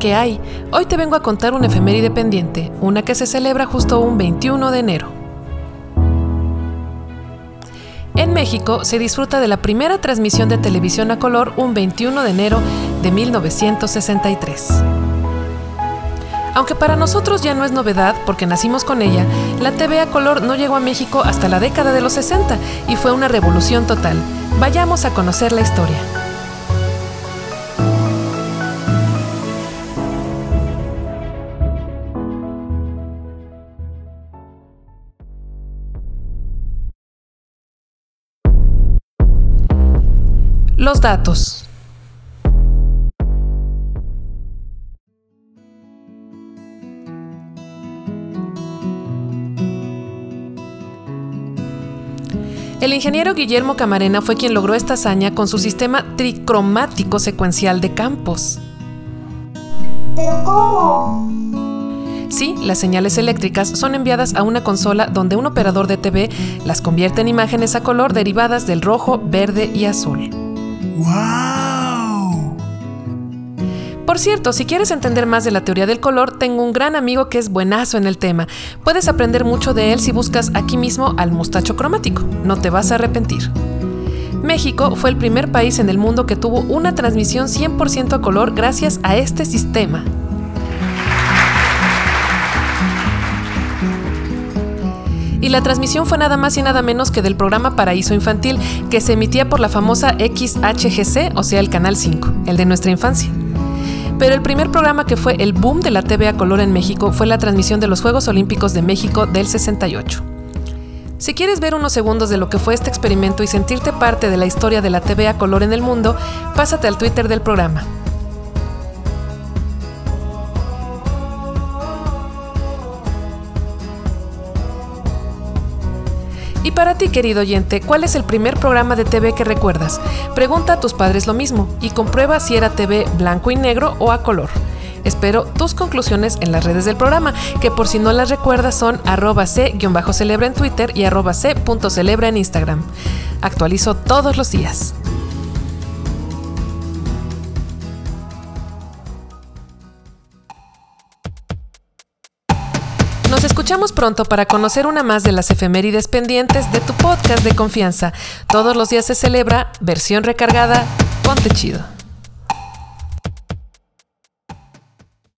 ¿Qué hay? Hoy te vengo a contar una efeméride pendiente, una que se celebra justo un 21 de enero. En México se disfruta de la primera transmisión de televisión a color un 21 de enero de 1963. Aunque para nosotros ya no es novedad porque nacimos con ella, la TV a color no llegó a México hasta la década de los 60 y fue una revolución total. Vayamos a conocer la historia. Los datos. El ingeniero Guillermo Camarena fue quien logró esta hazaña con su sistema tricromático secuencial de campos. ¿Pero cómo? Sí, las señales eléctricas son enviadas a una consola donde un operador de TV las convierte en imágenes a color derivadas del rojo, verde y azul. ¡Wow! Por cierto, si quieres entender más de la teoría del color, tengo un gran amigo que es buenazo en el tema. Puedes aprender mucho de él si buscas aquí mismo al mustacho cromático. No te vas a arrepentir. México fue el primer país en el mundo que tuvo una transmisión 100% a color gracias a este sistema. Y la transmisión fue nada más y nada menos que del programa Paraíso Infantil, que se emitía por la famosa XHGC, o sea, el Canal 5, el de nuestra infancia. Pero el primer programa que fue el boom de la TV a color en México fue la transmisión de los Juegos Olímpicos de México del 68. Si quieres ver unos segundos de lo que fue este experimento y sentirte parte de la historia de la TV a color en el mundo, pásate al Twitter del programa. Y para ti, querido oyente, ¿cuál es el primer programa de TV que recuerdas? Pregunta a tus padres lo mismo y comprueba si era TV blanco y negro o a color. Espero tus conclusiones en las redes del programa, que por si no las recuerdas son arroba c-celebra en Twitter y arroba c.celebra en Instagram. Actualizo todos los días. Nos escuchamos pronto para conocer una más de las efemérides pendientes de tu podcast de confianza. Todos los días se celebra versión recargada. Ponte chido.